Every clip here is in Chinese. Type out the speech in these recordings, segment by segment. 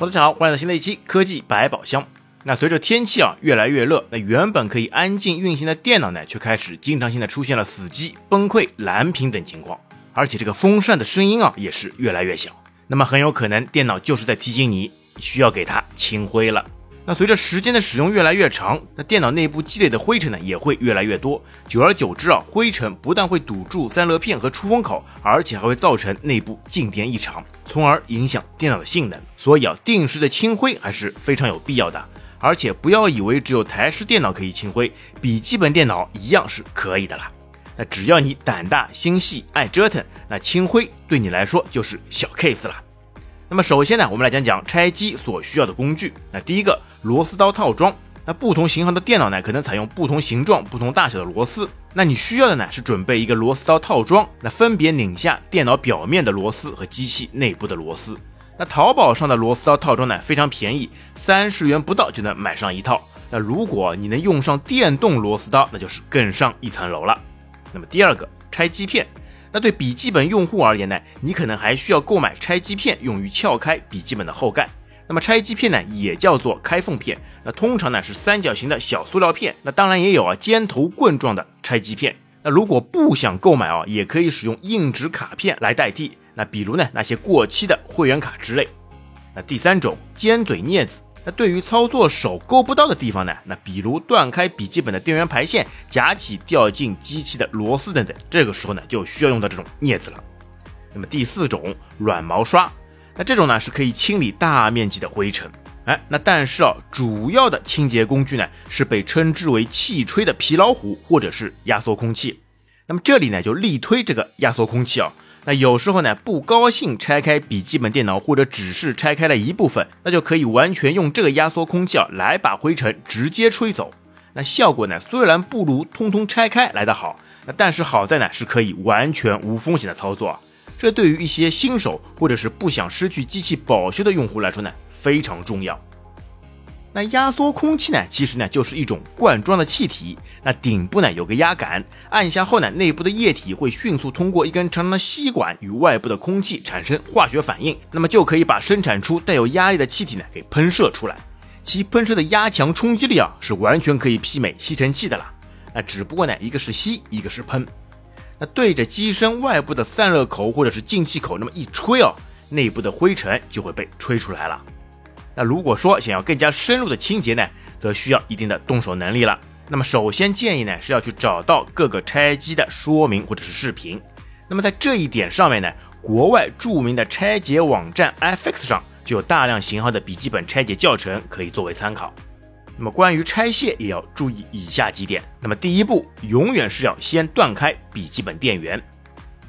大家好，欢迎来到新的一期科技百宝箱。那随着天气啊越来越热，那原本可以安静运行的电脑呢，却开始经常性的出现了死机、崩溃、蓝屏等情况，而且这个风扇的声音啊也是越来越小。那么很有可能电脑就是在提醒你需要给它清灰了。那随着时间的使用越来越长，那电脑内部积累的灰尘呢也会越来越多。久而久之啊，灰尘不但会堵住散热片和出风口，而且还会造成内部静电异常，从而影响电脑的性能。所以啊，定时的清灰还是非常有必要的。而且不要以为只有台式电脑可以清灰，笔记本电脑一样是可以的啦。那只要你胆大心细爱折腾，那清灰对你来说就是小 case 了。那么首先呢，我们来讲讲拆机所需要的工具。那第一个螺丝刀套装。那不同型号的电脑呢，可能采用不同形状、不同大小的螺丝。那你需要的呢，是准备一个螺丝刀套装，那分别拧下电脑表面的螺丝和机器内部的螺丝。那淘宝上的螺丝刀套装呢，非常便宜，三十元不到就能买上一套。那如果你能用上电动螺丝刀，那就是更上一层楼了。那么第二个拆机片。那对笔记本用户而言呢，你可能还需要购买拆机片，用于撬开笔记本的后盖。那么拆机片呢，也叫做开缝片。那通常呢是三角形的小塑料片。那当然也有啊尖头棍状的拆机片。那如果不想购买啊，也可以使用硬纸卡片来代替。那比如呢那些过期的会员卡之类。那第三种尖嘴镊子。那对于操作手够不到的地方呢？那比如断开笔记本的电源排线、夹起掉进机器的螺丝等等，这个时候呢就需要用到这种镊子了。那么第四种软毛刷，那这种呢是可以清理大面积的灰尘。哎，那但是啊，主要的清洁工具呢是被称之为气吹的皮老虎或者是压缩空气。那么这里呢就力推这个压缩空气啊。那有时候呢，不高兴拆开笔记本电脑，或者只是拆开了一部分，那就可以完全用这个压缩空气啊来把灰尘直接吹走。那效果呢，虽然不如通通拆开来的好，那但是好在呢是可以完全无风险的操作。这对于一些新手或者是不想失去机器保修的用户来说呢，非常重要。那压缩空气呢，其实呢就是一种罐装的气体。那顶部呢有个压杆，按下后呢，内部的液体会迅速通过一根长长的吸管与外部的空气产生化学反应，那么就可以把生产出带有压力的气体呢给喷射出来。其喷射的压强冲击力啊，是完全可以媲美吸尘器的啦。那只不过呢，一个是吸，一个是喷。那对着机身外部的散热口或者是进气口那么一吹哦，内部的灰尘就会被吹出来了。那如果说想要更加深入的清洁呢，则需要一定的动手能力了。那么首先建议呢是要去找到各个拆机的说明或者是视频。那么在这一点上面呢，国外著名的拆解网站 iFix 上就有大量型号的笔记本拆解教程可以作为参考。那么关于拆卸也要注意以下几点。那么第一步，永远是要先断开笔记本电源。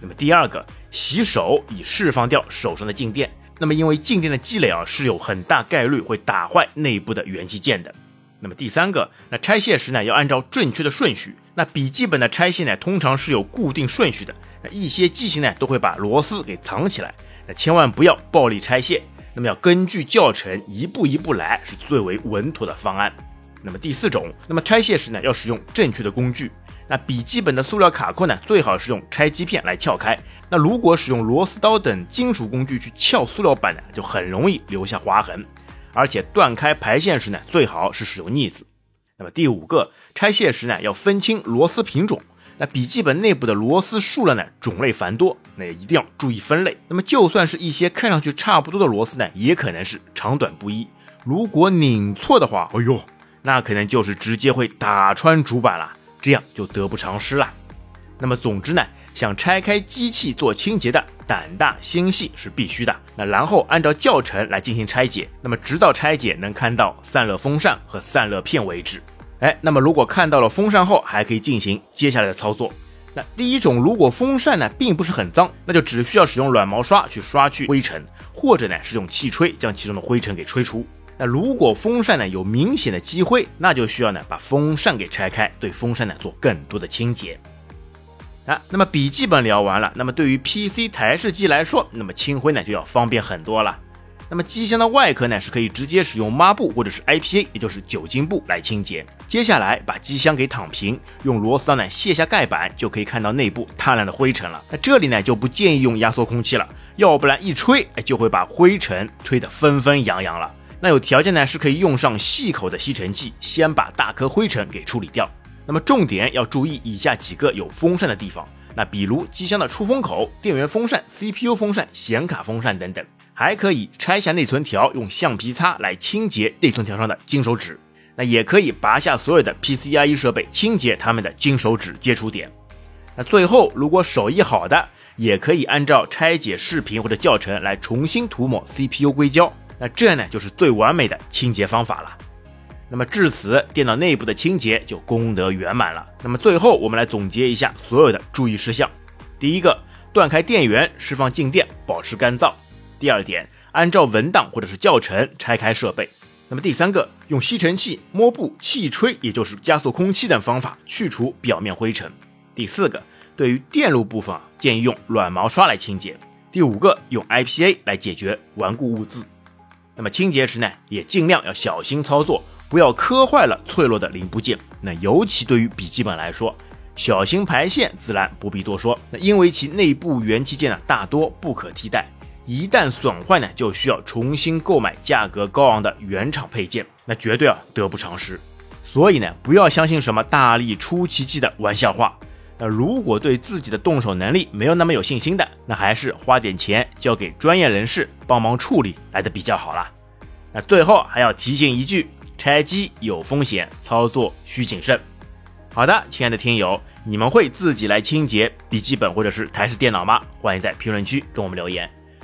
那么第二个，洗手以释放掉手上的静电。那么，因为静电的积累啊，是有很大概率会打坏内部的元器件的。那么第三个，那拆卸时呢，要按照正确的顺序。那笔记本的拆卸呢，通常是有固定顺序的。那一些机型呢，都会把螺丝给藏起来。那千万不要暴力拆卸。那么要根据教程一步一步来，是最为稳妥的方案。那么第四种，那么拆卸时呢，要使用正确的工具。那笔记本的塑料卡扣呢，最好是用拆机片来撬开。那如果使用螺丝刀等金属工具去撬塑料板呢，就很容易留下划痕。而且断开排线时呢，最好是使用镊子。那么第五个，拆卸时呢，要分清螺丝品种。那笔记本内部的螺丝数量呢，种类繁多，那也一定要注意分类。那么就算是一些看上去差不多的螺丝呢，也可能是长短不一。如果拧错的话，哎呦，那可能就是直接会打穿主板了。这样就得不偿失了。那么总之呢，想拆开机器做清洁的，胆大心细是必须的。那然后按照教程来进行拆解，那么直到拆解能看到散热风扇和散热片为止。哎，那么如果看到了风扇后，还可以进行接下来的操作。那第一种，如果风扇呢并不是很脏，那就只需要使用软毛刷去刷去灰尘，或者呢是用气吹将其中的灰尘给吹出。那如果风扇呢有明显的积灰，那就需要呢把风扇给拆开，对风扇呢做更多的清洁。啊，那么笔记本聊完了，那么对于 PC 台式机来说，那么清灰呢就要方便很多了。那么机箱的外壳呢是可以直接使用抹布或者是 IPA，也就是酒精布来清洁。接下来把机箱给躺平，用螺丝刀呢卸下盖板，就可以看到内部大量的灰尘了。那这里呢就不建议用压缩空气了。要不然一吹，哎，就会把灰尘吹得纷纷扬扬了。那有条件呢，是可以用上细口的吸尘器，先把大颗灰尘给处理掉。那么重点要注意以下几个有风扇的地方，那比如机箱的出风口、电源风扇、CPU 风扇、显卡风扇等等。还可以拆下内存条，用橡皮擦来清洁内存条上的金手指。那也可以拔下所有的 PCIe 设备，清洁它们的金手指接触点。那最后，如果手艺好的，也可以按照拆解视频或者教程来重新涂抹 CPU 硅胶。那这呢，就是最完美的清洁方法了。那么至此，电脑内部的清洁就功德圆满了。那么最后，我们来总结一下所有的注意事项。第一个，断开电源，释放静电，保持干燥。第二点，按照文档或者是教程拆开设备。那么第三个，用吸尘器、摸布、气吹，也就是加速空气等方法去除表面灰尘。第四个，对于电路部分啊，建议用软毛刷来清洁。第五个，用 IPA 来解决顽固物渍。那么清洁时呢，也尽量要小心操作，不要磕坏了脆弱的零部件。那尤其对于笔记本来说，小型排线自然不必多说。那因为其内部元器件呢，大多不可替代，一旦损坏呢，就需要重新购买价格高昂的原厂配件，那绝对啊得不偿失。所以呢，不要相信什么大力出奇迹的玩笑话。那如果对自己的动手能力没有那么有信心的，那还是花点钱交给专业人士帮忙处理来的比较好啦。那最后还要提醒一句，拆机有风险，操作需谨慎。好的，亲爱的听友，你们会自己来清洁笔记本或者是台式电脑吗？欢迎在评论区跟我们留言。